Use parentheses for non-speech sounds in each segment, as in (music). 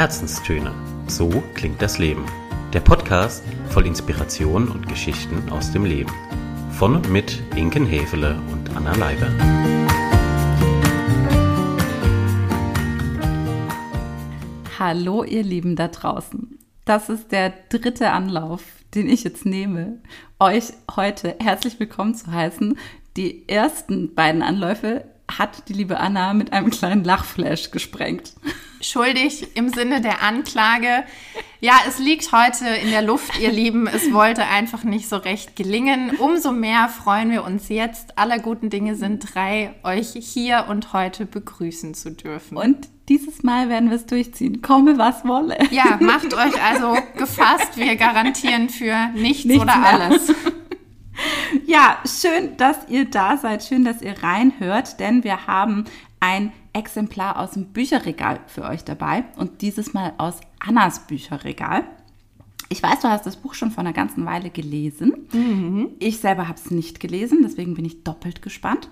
Herzenstöne. So klingt das Leben. Der Podcast voll Inspiration und Geschichten aus dem Leben. Von und mit Inken Hefele und Anna Leiber. Hallo ihr Lieben da draußen. Das ist der dritte Anlauf, den ich jetzt nehme, euch heute herzlich willkommen zu heißen. Die ersten beiden Anläufe hat die liebe Anna mit einem kleinen Lachflash gesprengt. Schuldig im Sinne der Anklage. Ja, es liegt heute in der Luft, ihr Lieben. Es wollte einfach nicht so recht gelingen. Umso mehr freuen wir uns jetzt. Alle guten Dinge sind drei, euch hier und heute begrüßen zu dürfen. Und dieses Mal werden wir es durchziehen. Komme, was wolle. Ja, macht euch also gefasst. Wir garantieren für nichts, nichts oder mehr. alles. Ja, schön, dass ihr da seid. Schön, dass ihr reinhört, denn wir haben ein Exemplar aus dem Bücherregal für euch dabei und dieses Mal aus Annas Bücherregal. Ich weiß, du hast das Buch schon vor einer ganzen Weile gelesen. Mhm. Ich selber habe es nicht gelesen, deswegen bin ich doppelt gespannt.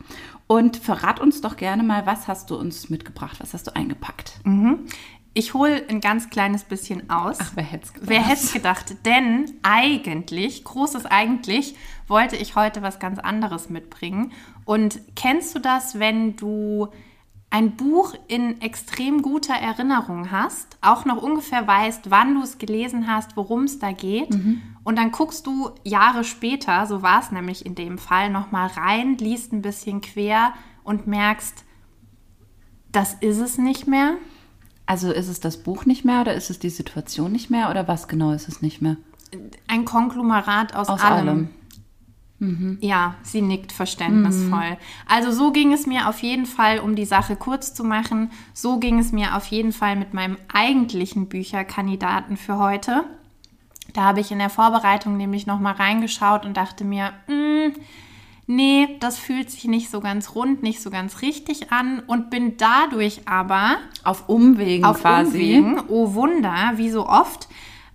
Und verrat uns doch gerne mal, was hast du uns mitgebracht? Was hast du eingepackt? Mhm. Ich hole ein ganz kleines bisschen aus. Ach, wer hätte es gedacht? Wer hätte es gedacht? Denn eigentlich, großes eigentlich, wollte ich heute was ganz anderes mitbringen. Und kennst du das, wenn du ein Buch in extrem guter Erinnerung hast, auch noch ungefähr weißt, wann du es gelesen hast, worum es da geht, mhm. und dann guckst du Jahre später, so war es nämlich in dem Fall, nochmal rein, liest ein bisschen quer und merkst, das ist es nicht mehr. Also ist es das Buch nicht mehr oder ist es die Situation nicht mehr oder was genau ist es nicht mehr? Ein Konglomerat aus, aus allem. allem. Mhm. Ja, sie nickt verständnisvoll. Mhm. Also so ging es mir auf jeden Fall, um die Sache kurz zu machen, so ging es mir auf jeden Fall mit meinem eigentlichen Bücherkandidaten für heute. Da habe ich in der Vorbereitung nämlich nochmal reingeschaut und dachte mir, mm, nee, das fühlt sich nicht so ganz rund, nicht so ganz richtig an und bin dadurch aber auf Umwegen auf quasi. Umwegen, oh Wunder, wie so oft,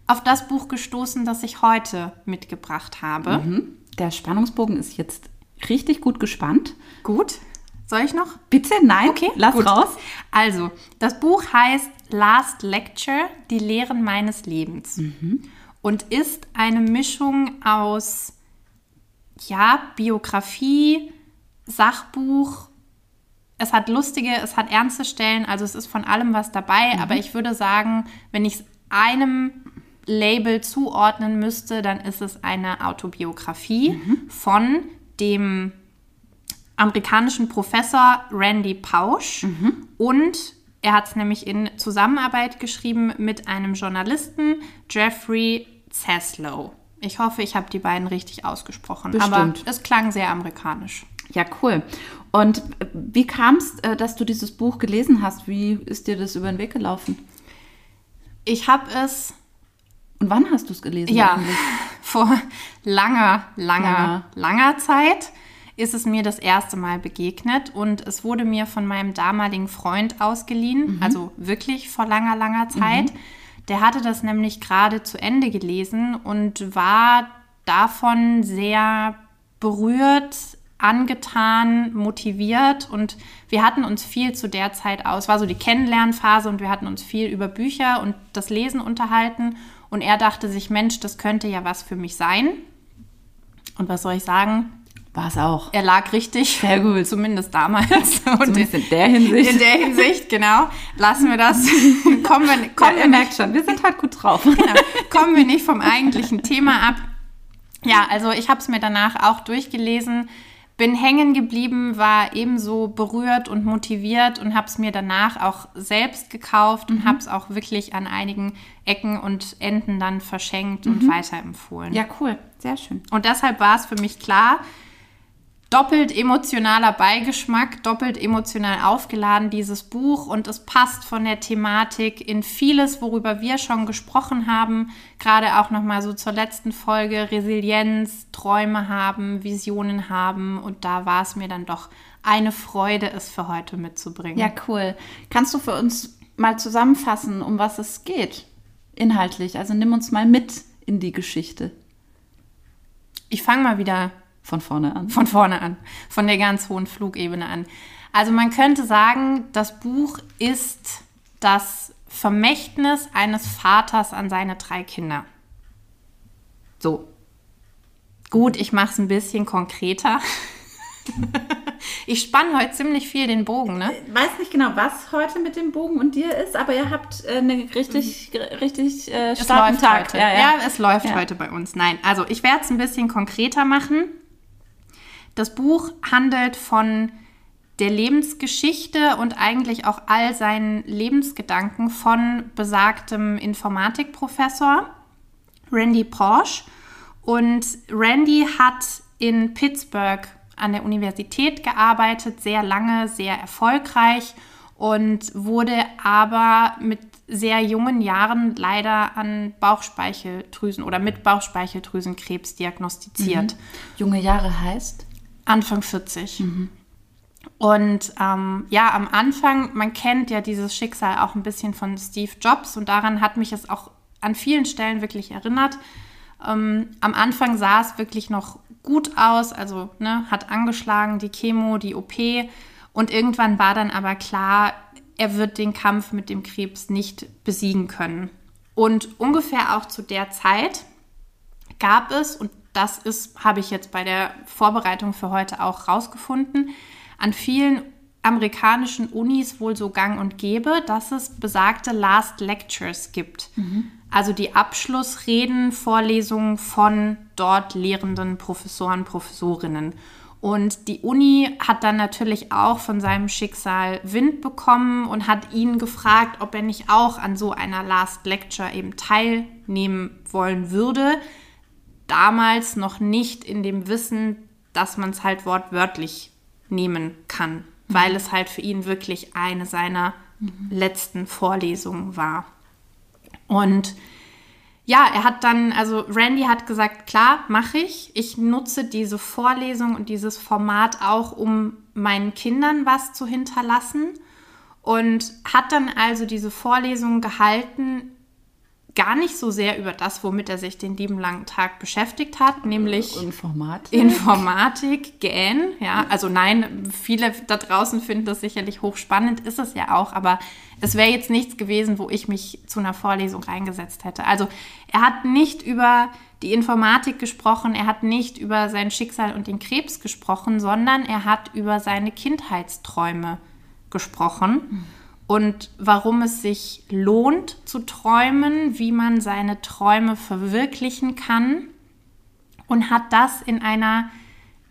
auf das Buch gestoßen, das ich heute mitgebracht habe. Mhm der Spannungsbogen ist jetzt richtig gut gespannt. Gut. Soll ich noch? Bitte, nein. Okay, lass gut. raus. Also, das Buch heißt Last Lecture, die Lehren meines Lebens. Mhm. Und ist eine Mischung aus, ja, Biografie, Sachbuch. Es hat lustige, es hat ernste Stellen, also es ist von allem was dabei. Mhm. Aber ich würde sagen, wenn ich es einem Label zuordnen müsste, dann ist es eine Autobiografie mhm. von dem amerikanischen Professor Randy Pausch mhm. und er hat es nämlich in Zusammenarbeit geschrieben mit einem Journalisten, Jeffrey Zaslow. Ich hoffe, ich habe die beiden richtig ausgesprochen, Bestimmt. aber es klang sehr amerikanisch. Ja, cool. Und wie kam es, äh, dass du dieses Buch gelesen hast? Wie ist dir das über den Weg gelaufen? Ich habe es und wann hast du es gelesen? Ja, eigentlich? (laughs) vor langer, langer, ja. langer Zeit ist es mir das erste Mal begegnet und es wurde mir von meinem damaligen Freund ausgeliehen, mhm. also wirklich vor langer, langer Zeit. Mhm. Der hatte das nämlich gerade zu Ende gelesen und war davon sehr berührt, angetan, motiviert und wir hatten uns viel zu der Zeit aus, war so die Kennenlernphase und wir hatten uns viel über Bücher und das Lesen unterhalten und er dachte sich, Mensch, das könnte ja was für mich sein. Und was soll ich sagen? War es auch. Er lag richtig. Sehr gut. (laughs) Zumindest damals. (laughs) Zumindest in der Hinsicht. In der Hinsicht, genau. Lassen wir das. (laughs) kommen wir, kommen ja, ihr merkt schon, wir sind halt gut drauf. Genau. Kommen wir nicht vom eigentlichen Thema ab. Ja, also ich habe es mir danach auch durchgelesen bin hängen geblieben, war ebenso berührt und motiviert und habe es mir danach auch selbst gekauft mhm. und habe es auch wirklich an einigen Ecken und Enden dann verschenkt mhm. und weiterempfohlen. Ja, cool, sehr schön. Und deshalb war es für mich klar, doppelt emotionaler Beigeschmack, doppelt emotional aufgeladen, dieses Buch. Und es passt von der Thematik in vieles, worüber wir schon gesprochen haben. Gerade auch nochmal so zur letzten Folge. Resilienz, Träume haben, Visionen haben. Und da war es mir dann doch eine Freude, es für heute mitzubringen. Ja, cool. Kannst du für uns mal zusammenfassen, um was es geht? Inhaltlich. Also nimm uns mal mit in die Geschichte. Ich fange mal wieder von vorne an. Von vorne an. Von der ganz hohen Flugebene an. Also man könnte sagen, das Buch ist das Vermächtnis eines Vaters an seine drei Kinder. So. Gut, ich mache es ein bisschen konkreter. (laughs) ich spanne heute ziemlich viel den Bogen, ne? Ich weiß nicht genau, was heute mit dem Bogen und dir ist, aber ihr habt äh, eine richtig, richtig äh, starken Tag. heute. Ja, es läuft Ja. heute bei uns. Nein, also ich werde es ein bisschen konkreter machen. Das Buch handelt von der Lebensgeschichte und eigentlich auch all seinen Lebensgedanken von besagtem Informatikprofessor Randy Porsche. Und Randy hat in Pittsburgh an der Universität gearbeitet, sehr lange, sehr erfolgreich und wurde aber mit sehr jungen Jahren leider an Bauchspeicheldrüsen oder mit Bauchspeicheldrüsenkrebs diagnostiziert. Junge Jahre heißt? Anfang 40. Und ähm, ja, am Anfang, man kennt ja dieses Schicksal auch ein bisschen von Steve Jobs und daran hat mich es auch an vielen Stellen wirklich erinnert. Ähm, am Anfang sah es wirklich noch gut aus, also ne, hat angeschlagen, die Chemo, die OP. Und irgendwann war dann aber klar, er wird den Kampf mit dem Krebs nicht besiegen können. Und ungefähr auch zu der Zeit gab es, und das ist, habe ich jetzt bei der Vorbereitung für heute auch rausgefunden, an vielen amerikanischen Unis wohl so gang und gäbe, dass es besagte Last Lectures gibt. Also die Abschlussreden, Vorlesungen von dort lehrenden Professoren, Professorinnen. Und die Uni hat dann natürlich auch von seinem Schicksal Wind bekommen und hat ihn gefragt, ob er nicht auch an so einer Last Lecture eben teilnehmen wollen würde. Damals noch nicht in dem Wissen, dass man es halt wortwörtlich nehmen kann, weil es halt für ihn wirklich eine seiner letzten Vorlesungen war. Und ja, er hat dann, also Randy hat gesagt, klar, mache ich. Ich nutze diese Vorlesung und dieses Format auch, um meinen Kindern was zu hinterlassen. Und hat dann also diese Vorlesung gehalten, gar nicht so sehr über das, womit er sich den lieben langen Tag beschäftigt hat, nämlich Informatik. Informatik, GN, ja, also nein, viele da draußen finden das sicherlich hochspannend, ist es ja auch, aber es wäre jetzt nichts gewesen, wo ich mich zu einer Vorlesung reingesetzt hätte. Also er hat nicht über die Informatik gesprochen, er hat nicht über sein Schicksal und den Krebs gesprochen, sondern er hat über seine Kindheitsträume gesprochen und warum es sich lohnt zu träumen, wie man seine Träume verwirklichen kann und hat das in einer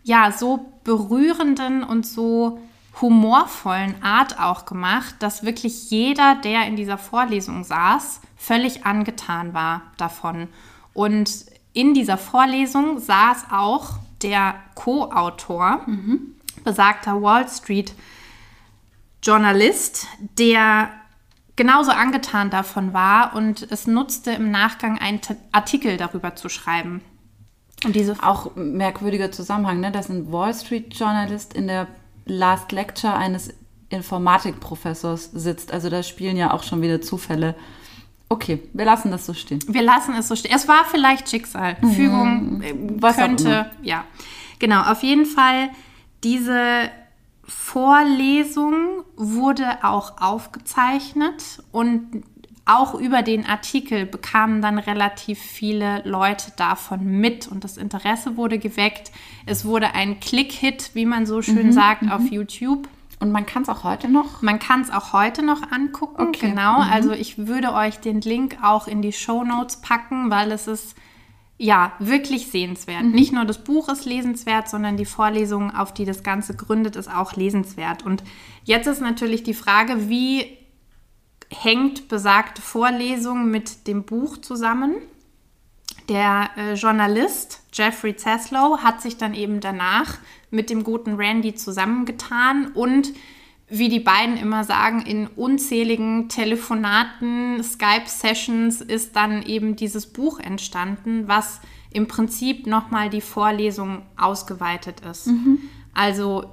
ja so berührenden und so humorvollen Art auch gemacht, dass wirklich jeder, der in dieser Vorlesung saß, völlig angetan war davon. Und in dieser Vorlesung saß auch der Co-Autor, besagter Wall Street Journalist, der genauso angetan davon war und es nutzte im Nachgang einen Artikel darüber zu schreiben. Und diese Auch merkwürdiger Zusammenhang, ne? dass ein Wall Street Journalist in der Last Lecture eines Informatikprofessors sitzt. Also da spielen ja auch schon wieder Zufälle. Okay, wir lassen das so stehen. Wir lassen es so stehen. Es war vielleicht Schicksal, Fügung, äh, Was könnte, ja. Genau, auf jeden Fall, diese Vorlesung wurde auch aufgezeichnet und auch über den Artikel bekamen dann relativ viele Leute davon mit und das Interesse wurde geweckt. Es wurde ein Click-Hit, wie man so schön Mhm, sagt, auf YouTube. Und man kann es auch heute noch. Man kann es auch heute noch angucken, Okay. genau. Also ich würde euch den Link auch in die Show Notes packen, weil es ist ja wirklich sehenswert. Nicht nur das Buch ist lesenswert, sondern die Vorlesung, auf die das Ganze gründet, ist auch lesenswert. Und jetzt ist natürlich die Frage, wie hängt besagte Vorlesung mit dem Buch zusammen? Der äh, Journalist Jeffrey Zaslow hat sich dann eben danach mit dem guten Randy zusammengetan und wie die beiden immer sagen, in unzähligen Telefonaten, Skype-Sessions ist dann eben dieses Buch entstanden, was im Prinzip nochmal die Vorlesung ausgeweitet ist. Also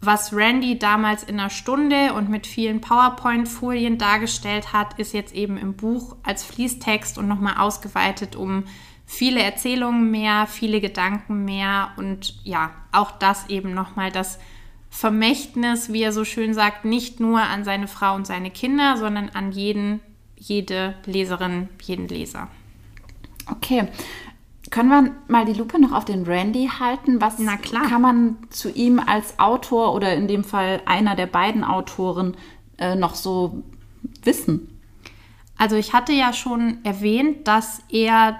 was Randy damals in einer Stunde und mit vielen PowerPoint-Folien dargestellt hat, ist jetzt eben im Buch als Fließtext und nochmal ausgeweitet um viele Erzählungen mehr, viele Gedanken mehr und ja, auch das eben nochmal das Vermächtnis, wie er so schön sagt, nicht nur an seine Frau und seine Kinder, sondern an jeden jede Leserin, jeden Leser. Okay. Können wir mal die Lupe noch auf den Randy halten? Was Na klar. kann man zu ihm als Autor oder in dem Fall einer der beiden Autoren äh, noch so wissen? Also ich hatte ja schon erwähnt, dass er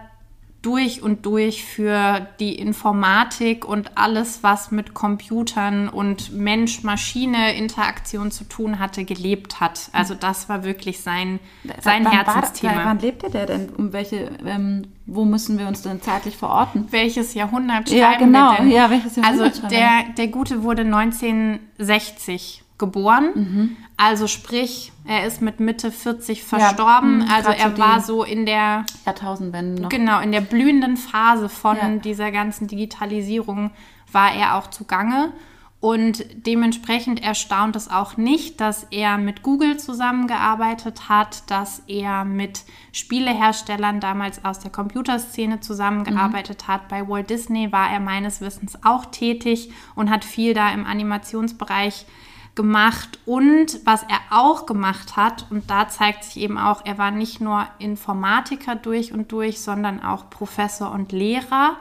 durch und durch für die Informatik und alles, was mit Computern und Mensch-Maschine-Interaktion zu tun hatte, gelebt hat. Also das war wirklich sein, sein wann Herzensthema. War, wann lebte der denn? Um welche, ähm, wo müssen wir uns denn zeitlich verorten? Welches Jahrhundert schreiben Ja, genau. wir denn? Ja, welches Jahrhundert Also der, der Gute wurde 1960 geboren. Mhm. Also sprich, er ist mit Mitte 40 verstorben. mh, also grad so er war so in der Jahrtausendwende noch. Genau, in der blühenden Phase von Ja. dieser ganzen Digitalisierung war er auch zugange. Und dementsprechend erstaunt es auch nicht, dass er mit Google zusammengearbeitet hat, dass er mit Spieleherstellern damals aus der Computerszene zusammengearbeitet hat. Bei Walt Disney war er meines Wissens auch tätig und hat viel da im Animationsbereich gemacht. Und was er auch gemacht hat, und da zeigt sich eben auch, er war nicht nur Informatiker durch und durch, sondern auch Professor und Lehrer.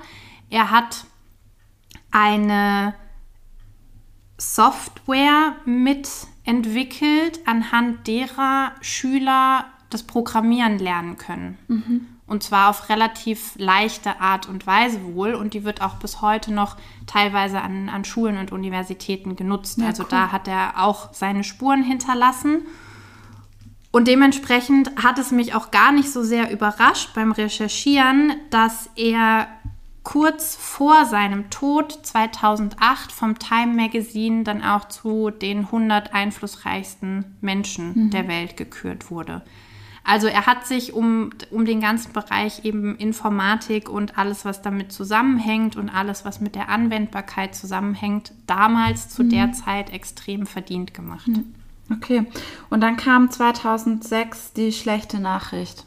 Er hat eine Software mitentwickelt, anhand derer Schüler das Programmieren lernen können. Und zwar auf relativ leichte Art und Weise wohl. Und die wird auch bis heute noch teilweise an, an Schulen und Universitäten genutzt. Ja, also cool. da hat er auch seine Spuren hinterlassen. Und dementsprechend hat es mich auch gar nicht so sehr überrascht beim Recherchieren, dass er kurz vor seinem Tod 2008 vom Time Magazine dann auch zu den 100 einflussreichsten Menschen der Welt gekürt wurde. Also er hat sich um, um den ganzen Bereich eben Informatik und alles, was damit zusammenhängt und alles, was mit der Anwendbarkeit zusammenhängt, damals zu der Zeit extrem verdient gemacht. Okay. Und dann kam 2006 die schlechte Nachricht.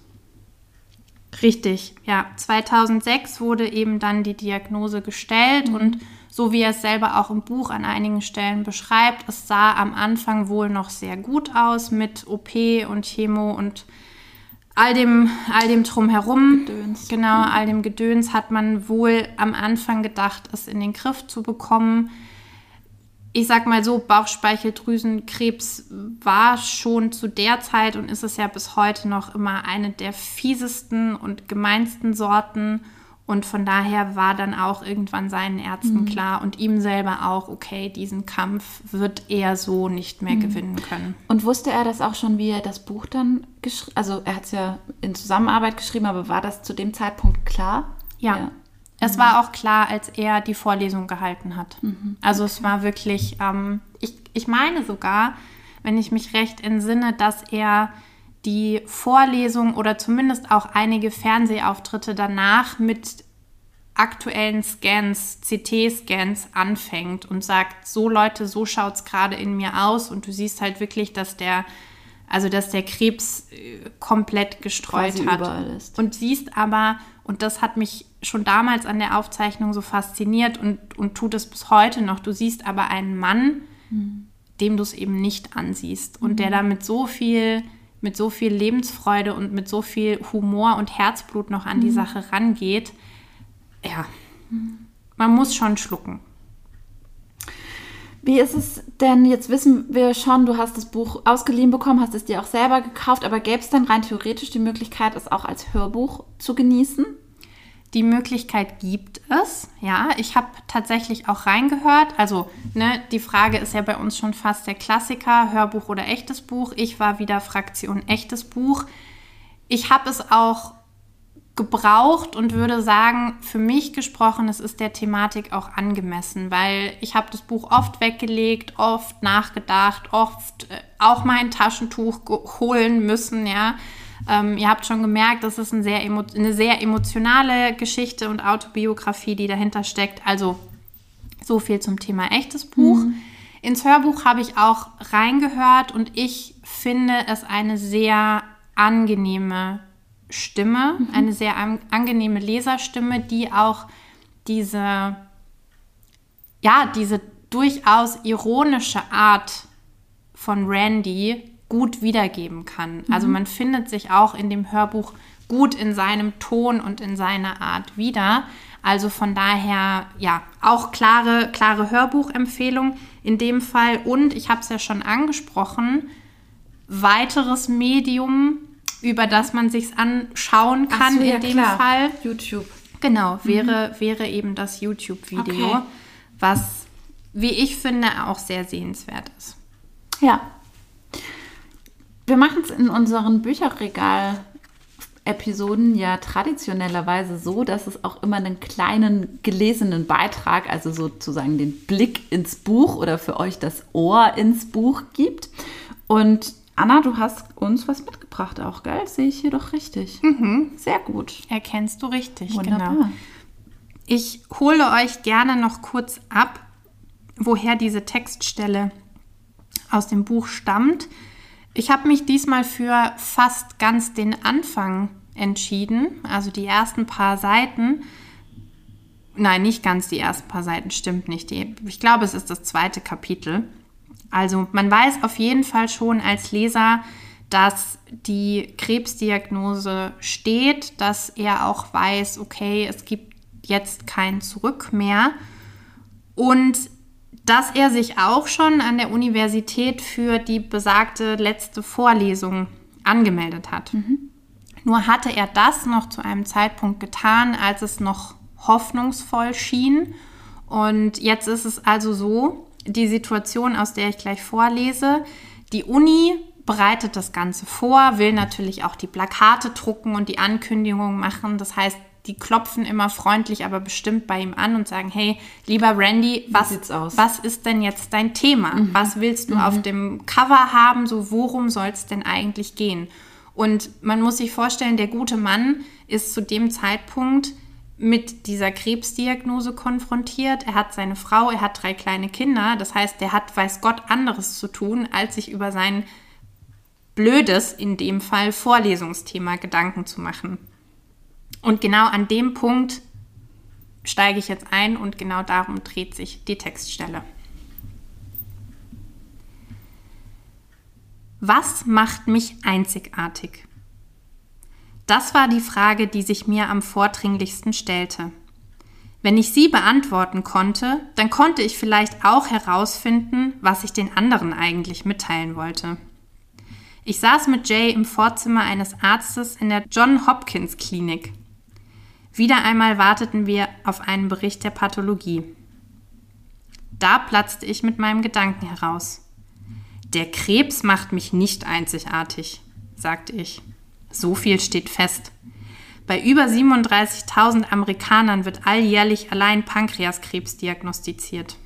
Richtig, ja. 2006 wurde eben dann die Diagnose gestellt und so wie er es selber auch im Buch an einigen Stellen beschreibt, es sah am Anfang wohl noch sehr gut aus mit OP und Chemo und all dem, all dem drumherum. Gedöns. Genau, all dem Gedöns hat man wohl am Anfang gedacht, es in den Griff zu bekommen. Ich sag mal so, Bauchspeicheldrüsenkrebs war schon zu der Zeit und ist es ja bis heute noch immer eine der fiesesten und gemeinsten Sorten. Und von daher war dann auch irgendwann seinen Ärzten klar und ihm selber auch, okay, diesen Kampf wird er so nicht mehr gewinnen können. Und wusste er das auch schon, wie er das Buch dann geschrieben Also er hat es ja in Zusammenarbeit geschrieben, aber war das zu dem Zeitpunkt klar? Ja. Es war auch klar, als er die Vorlesung gehalten hat. Also es war wirklich, ähm, ich, ich meine sogar, wenn ich mich recht entsinne, dass er die Vorlesung oder zumindest auch einige Fernsehauftritte danach mit aktuellen Scans, CT-Scans anfängt und sagt, so Leute, so schaut es gerade in mir aus. Und du siehst halt wirklich, dass der, also dass der Krebs äh, komplett gestreut Quasi hat. ist. Und siehst aber, und das hat mich schon damals an der Aufzeichnung so fasziniert und, und tut es bis heute noch, du siehst aber einen Mann, dem du es eben nicht ansiehst. Und der da mit so viel, mit so viel Lebensfreude und mit so viel Humor und Herzblut noch an die Sache rangeht. Ja, man muss schon schlucken. Wie ist es denn, jetzt wissen wir schon, du hast das Buch ausgeliehen bekommen, hast es dir auch selber gekauft, aber gäbe es dann rein theoretisch die Möglichkeit, es auch als Hörbuch zu genießen? Die Möglichkeit gibt es, ja. Ich habe tatsächlich auch reingehört. Also, ne, die Frage ist ja bei uns schon fast der Klassiker, Hörbuch oder echtes Buch. Ich war wieder Fraktion echtes Buch. Ich habe es auch gebraucht und würde sagen, für mich gesprochen, es ist der Thematik auch angemessen, weil ich habe das Buch oft weggelegt, oft nachgedacht, oft äh, auch mein Taschentuch holen müssen, ja. Ähm, ihr habt schon gemerkt, das ist ein sehr eine sehr emotionale Geschichte und Autobiografie, die dahinter steckt. Also so viel zum Thema echtes Buch. Ins Hörbuch habe ich auch reingehört und ich finde es eine sehr angenehme Stimme, eine sehr an angenehme Leserstimme, die auch diese, ja, diese durchaus ironische Art von Randy gut wiedergeben kann. Also man findet sich auch in dem Hörbuch gut in seinem Ton und in seiner Art wieder. Also von daher, ja, auch klare, klare Hörbuchempfehlung in dem Fall. Und ich habe es ja schon angesprochen, weiteres Medium, über das man sich anschauen kann so, ja, in dem klar. Fall. YouTube. Genau, wäre, wäre eben das YouTube-Video, Okay. was, wie ich finde, auch sehr sehenswert ist. Ja. Wir machen es in unseren Bücherregal-Episoden ja traditionellerweise so, dass es auch immer einen kleinen gelesenen Beitrag, also sozusagen den Blick ins Buch oder für euch das Ohr ins Buch gibt. Und Anna, du hast uns was mitgebracht auch, gell? Sehe ich hier doch richtig. Sehr gut. Erkennst du richtig, Wunderbar. genau. Ich hole euch gerne noch kurz ab, woher diese Textstelle aus dem Buch stammt. Ich habe mich diesmal für fast ganz den Anfang entschieden, also die ersten paar Seiten. Nein, nicht ganz die ersten paar Seiten, stimmt nicht. Ich glaube, es ist das zweite Kapitel. Also man weiß auf jeden Fall schon als Leser, dass die Krebsdiagnose steht, dass er auch weiß, okay, es gibt jetzt kein Zurück mehr und dass er sich auch schon an der Universität für die besagte letzte Vorlesung angemeldet hat. Nur hatte er das noch zu einem Zeitpunkt getan, als es noch hoffnungsvoll schien. Und jetzt ist es also so, die Situation, aus der ich gleich vorlese, die Uni bereitet das Ganze vor, will natürlich auch die Plakate drucken und die Ankündigung machen. Das heißt, die klopfen immer freundlich, aber bestimmt bei ihm an und sagen, hey, lieber Randy, was, sieht's aus? was ist denn jetzt dein Thema? Was willst du auf dem Cover haben? So, worum soll es denn eigentlich gehen? Und man muss sich vorstellen, der gute Mann ist zu dem Zeitpunkt mit dieser Krebsdiagnose konfrontiert. Er hat seine Frau, er hat drei kleine Kinder. Das heißt, der hat, weiß Gott, anderes zu tun, als sich über sein blödes, in dem Fall, Vorlesungsthema Gedanken zu machen. Und genau an dem Punkt steige ich jetzt ein und genau darum dreht sich die Textstelle. Was macht mich einzigartig? Das war die Frage, die sich mir am vordringlichsten stellte. Wenn ich sie beantworten konnte, dann konnte ich vielleicht auch herausfinden, was ich den anderen eigentlich mitteilen wollte. Ich saß mit Jay im Vorzimmer eines Arztes in der John Hopkins Klinik. Wieder einmal warteten wir auf einen Bericht der Pathologie. Da platzte ich mit meinem Gedanken heraus. Der Krebs macht mich nicht einzigartig, sagte ich. So viel steht fest. Bei über 37.000 Amerikanern wird alljährlich allein Pankreaskrebs diagnostiziert.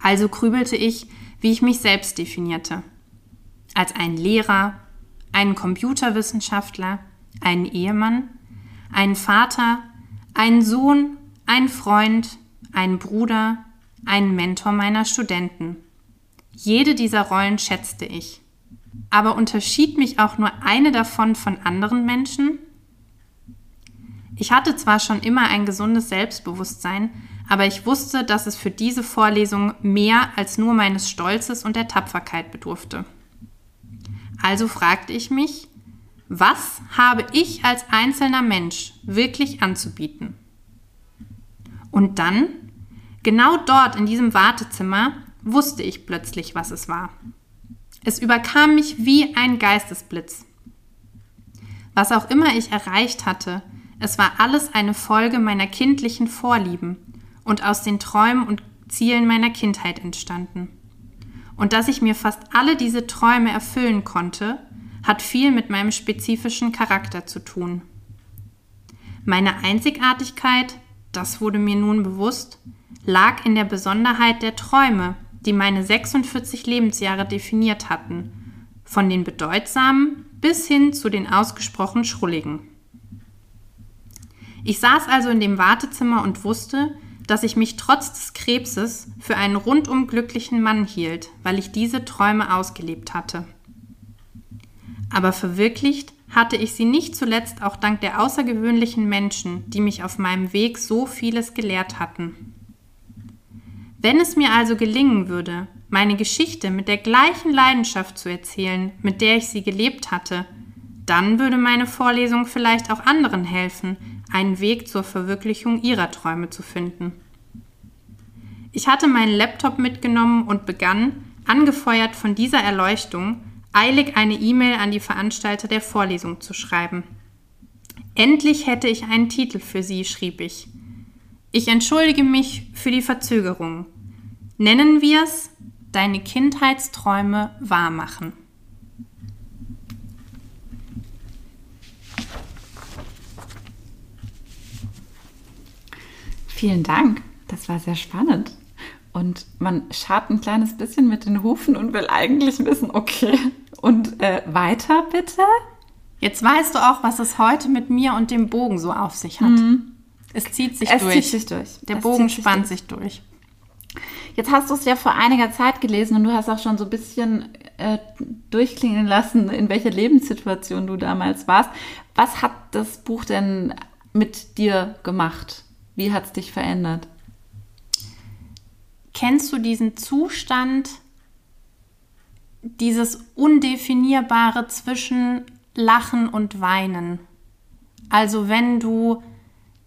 Also grübelte ich, wie ich mich selbst definierte. Als einen Lehrer, einen Computerwissenschaftler, einen Ehemann, einen Vater, einen Sohn, einen Freund, einen Bruder, einen Mentor meiner Studenten. Jede dieser Rollen schätzte ich. Aber unterschied mich auch nur eine davon von anderen Menschen? Ich hatte zwar schon immer ein gesundes Selbstbewusstsein, aber ich wusste, dass es für diese Vorlesung mehr als nur meines Stolzes und der Tapferkeit bedurfte. Also fragte ich mich, was habe ich als einzelner Mensch wirklich anzubieten? Und dann, genau dort in diesem Wartezimmer, wusste ich plötzlich, was es war. Es überkam mich wie ein Geistesblitz. Was auch immer ich erreicht hatte, es war alles eine Folge meiner kindlichen Vorlieben und aus den Träumen und Zielen meiner Kindheit entstanden. Und dass ich mir fast alle diese Träume erfüllen konnte, hat viel mit meinem spezifischen Charakter zu tun. Meine Einzigartigkeit, das wurde mir nun bewusst, lag in der Besonderheit der Träume, die meine 46 Lebensjahre definiert hatten, von den bedeutsamen bis hin zu den ausgesprochen schrulligen. Ich saß also in dem Wartezimmer und wusste, dass ich mich trotz des Krebses für einen rundum glücklichen Mann hielt, weil ich diese Träume ausgelebt hatte. Aber verwirklicht hatte ich sie nicht zuletzt auch dank der außergewöhnlichen Menschen, die mich auf meinem Weg so vieles gelehrt hatten. Wenn es mir also gelingen würde, meine Geschichte mit der gleichen Leidenschaft zu erzählen, mit der ich sie gelebt hatte, dann würde meine Vorlesung vielleicht auch anderen helfen, einen Weg zur Verwirklichung ihrer Träume zu finden. Ich hatte meinen Laptop mitgenommen und begann, angefeuert von dieser Erleuchtung, eilig eine E-Mail an die Veranstalter der Vorlesung zu schreiben. Endlich hätte ich einen Titel für sie, schrieb ich. Ich entschuldige mich für die Verzögerung. Nennen wir es Deine Kindheitsträume wahrmachen. Vielen Dank. Das war sehr spannend. Und man scharrt ein kleines bisschen mit den Hufen und will eigentlich wissen, okay, und äh, weiter bitte? Jetzt weißt du auch, was es heute mit mir und dem Bogen so auf sich hat. Mhm. Es zieht sich es durch. Zieht sich durch. Der es Bogen spannt sich durch. sich durch. Jetzt hast du es ja vor einiger Zeit gelesen und du hast auch schon so ein bisschen äh, durchklingen lassen, in welcher Lebenssituation du damals warst. Was hat das Buch denn mit dir gemacht? Wie hat es dich verändert? Kennst du diesen Zustand, dieses Undefinierbare zwischen Lachen und Weinen? Also wenn du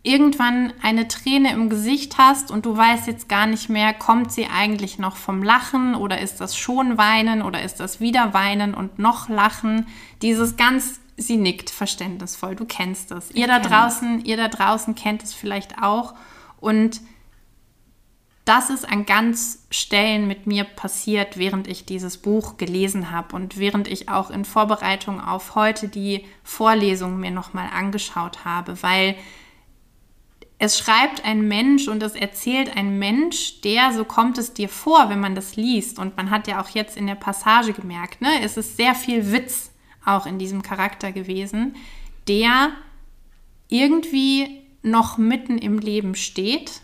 irgendwann eine Träne im Gesicht hast und du weißt jetzt gar nicht mehr, kommt sie eigentlich noch vom Lachen oder ist das schon Weinen oder ist das wieder Weinen und noch Lachen? Dieses ganz, sie nickt verständnisvoll, du kennst das. ihr da draußen, ihr da draußen kennt es vielleicht auch und das ist an ganz Stellen mit mir passiert, während ich dieses Buch gelesen habe und während ich auch in Vorbereitung auf heute die Vorlesung mir nochmal angeschaut habe, weil es schreibt ein Mensch und es erzählt ein Mensch, der, so kommt es dir vor, wenn man das liest. Und man hat ja auch jetzt in der Passage gemerkt, ne, es ist sehr viel Witz auch in diesem Charakter gewesen, der irgendwie noch mitten im Leben steht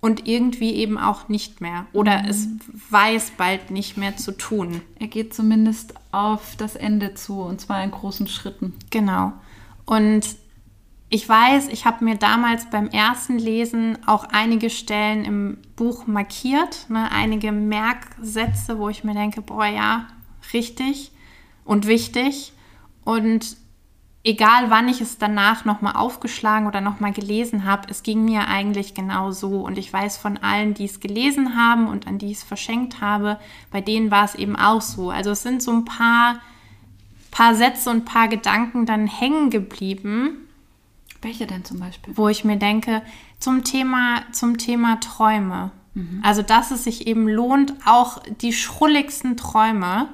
und irgendwie eben auch nicht mehr oder mhm. es weiß bald nicht mehr zu tun. Er geht zumindest auf das Ende zu und zwar in großen Schritten. Genau. Und ich weiß, ich habe mir damals beim ersten Lesen auch einige Stellen im Buch markiert, ne, einige Merksätze, wo ich mir denke, boah ja, richtig und wichtig. Und egal wann ich es danach nochmal aufgeschlagen oder nochmal gelesen habe, es ging mir eigentlich genau so. Und ich weiß von allen, die es gelesen haben und an die ich es verschenkt habe, bei denen war es eben auch so. Also es sind so ein paar, paar Sätze und ein paar Gedanken dann hängen geblieben. Welche denn zum Beispiel? Wo ich mir denke, zum Thema, zum Thema Träume. Mhm. Also, dass es sich eben lohnt, auch die schrulligsten Träume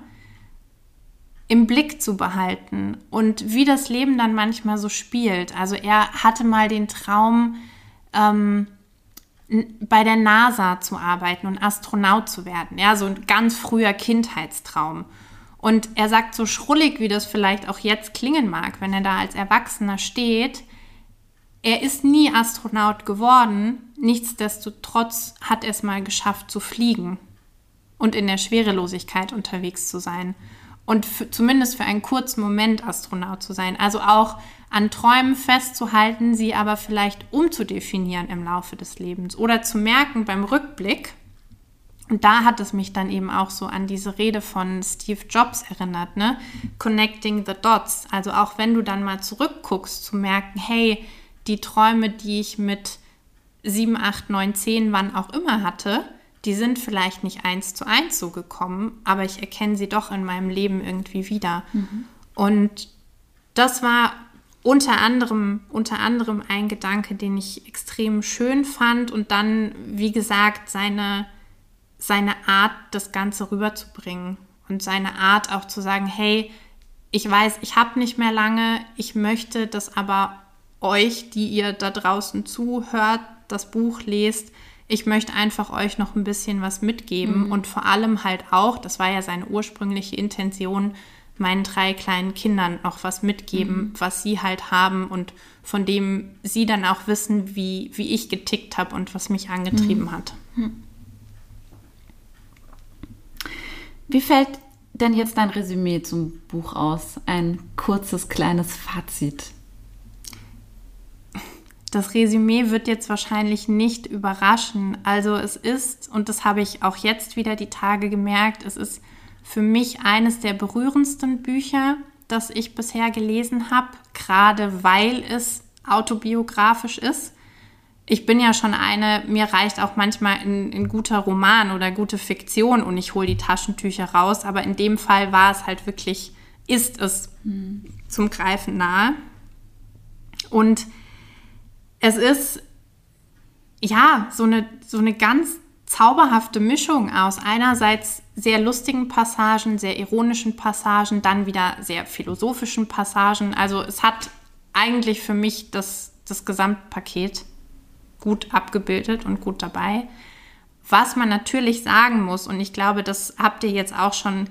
im Blick zu behalten und wie das Leben dann manchmal so spielt. Also er hatte mal den Traum, ähm, bei der NASA zu arbeiten und Astronaut zu werden. Ja, so ein ganz früher Kindheitstraum. Und er sagt, so schrullig, wie das vielleicht auch jetzt klingen mag, wenn er da als Erwachsener steht, er ist nie Astronaut geworden. Nichtsdestotrotz hat er es mal geschafft zu fliegen und in der Schwerelosigkeit unterwegs zu sein und für, zumindest für einen kurzen Moment Astronaut zu sein. Also auch an Träumen festzuhalten, sie aber vielleicht umzudefinieren im Laufe des Lebens oder zu merken beim Rückblick. Und da hat es mich dann eben auch so an diese Rede von Steve Jobs erinnert, ne? Connecting the dots. Also auch wenn du dann mal zurückguckst, zu merken, hey, die Träume, die ich mit 7, 8, 9, 10, wann auch immer hatte, die sind vielleicht nicht eins zu eins so gekommen, aber ich erkenne sie doch in meinem Leben irgendwie wieder. Mhm. Und das war unter anderem, unter anderem ein Gedanke, den ich extrem schön fand und dann, wie gesagt, seine, seine Art, das Ganze rüberzubringen und seine Art auch zu sagen, hey, ich weiß, ich habe nicht mehr lange, ich möchte das aber euch, die ihr da draußen zuhört, das Buch lest, ich möchte einfach euch noch ein bisschen was mitgeben mhm. und vor allem halt auch, das war ja seine ursprüngliche Intention, meinen drei kleinen Kindern noch was mitgeben, mhm. was sie halt haben und von dem sie dann auch wissen, wie, wie ich getickt habe und was mich angetrieben mhm. hat. Mhm. Wie fällt denn jetzt dein Resümee zum Buch aus? Ein kurzes, kleines Fazit. Das Resümee wird jetzt wahrscheinlich nicht überraschen. Also es ist, und das habe ich auch jetzt wieder die Tage gemerkt, es ist für mich eines der berührendsten Bücher, das ich bisher gelesen habe, gerade weil es autobiografisch ist. Ich bin ja schon eine, mir reicht auch manchmal ein, ein guter Roman oder gute Fiktion und ich hole die Taschentücher raus, aber in dem Fall war es halt wirklich, ist es hm. zum Greifen nahe. Und es ist ja so eine, so eine ganz zauberhafte Mischung aus einerseits sehr lustigen Passagen, sehr ironischen Passagen, dann wieder sehr philosophischen Passagen. Also es hat eigentlich für mich das, das Gesamtpaket gut abgebildet und gut dabei. Was man natürlich sagen muss, und ich glaube, das habt ihr jetzt auch schon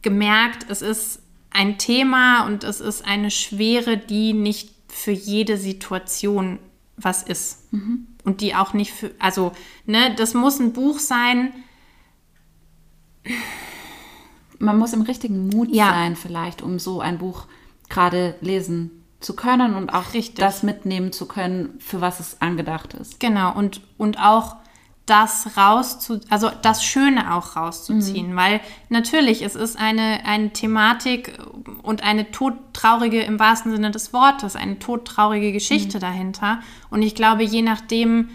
gemerkt, es ist ein Thema und es ist eine Schwere, die nicht für jede Situation was ist. Mhm. Und die auch nicht für, also, ne, das muss ein Buch sein. Man muss im richtigen Mut ja. sein, vielleicht, um so ein Buch gerade lesen zu können und auch Richtig. das mitnehmen zu können, für was es angedacht ist. Genau, und, und auch das rauszu, also das Schöne auch rauszuziehen, mhm. weil natürlich es ist eine, eine Thematik und eine todtraurige im wahrsten Sinne des Wortes, eine todtraurige Geschichte mhm. dahinter. Und ich glaube, je nachdem,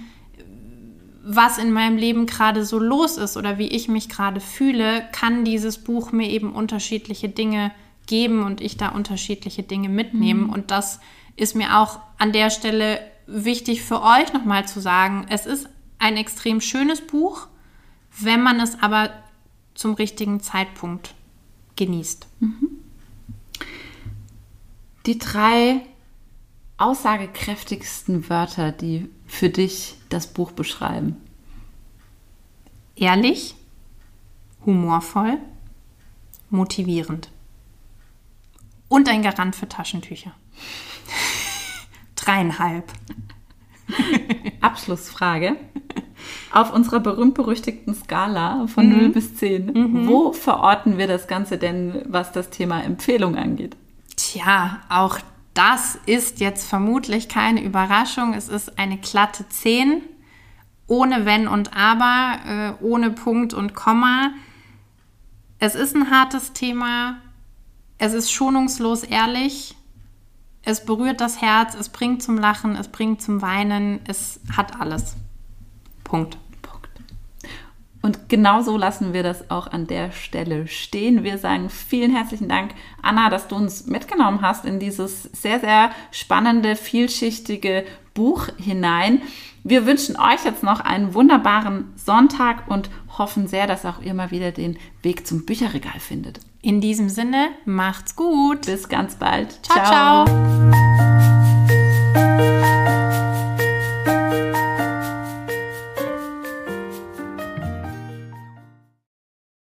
was in meinem Leben gerade so los ist oder wie ich mich gerade fühle, kann dieses Buch mir eben unterschiedliche Dinge geben und ich da unterschiedliche Dinge mitnehmen. Mhm. Und das ist mir auch an der Stelle wichtig für euch nochmal zu sagen. Es ist ein extrem schönes Buch, wenn man es aber zum richtigen Zeitpunkt genießt. Mhm. Die drei aussagekräftigsten Wörter, die für dich das Buch beschreiben. Ehrlich, humorvoll, motivierend. Und ein Garant für Taschentücher. (laughs) Dreieinhalb. (laughs) Abschlussfrage. Auf unserer berühmt-berüchtigten Skala von mhm. 0 bis 10, mhm. wo verorten wir das Ganze denn, was das Thema Empfehlung angeht? Tja, auch das ist jetzt vermutlich keine Überraschung. Es ist eine glatte 10, ohne Wenn und Aber, äh, ohne Punkt und Komma. Es ist ein hartes Thema. Es ist schonungslos ehrlich es berührt das Herz, es bringt zum Lachen, es bringt zum Weinen, es hat alles. Punkt. Punkt. Und genau so lassen wir das auch an der Stelle stehen. Wir sagen vielen herzlichen Dank, Anna, dass du uns mitgenommen hast in dieses sehr, sehr spannende, vielschichtige Buch hinein. Wir wünschen euch jetzt noch einen wunderbaren Sonntag und hoffen sehr, dass auch ihr mal wieder den Weg zum Bücherregal findet. In diesem Sinne, macht's gut. Bis ganz bald. ciao. ciao. ciao.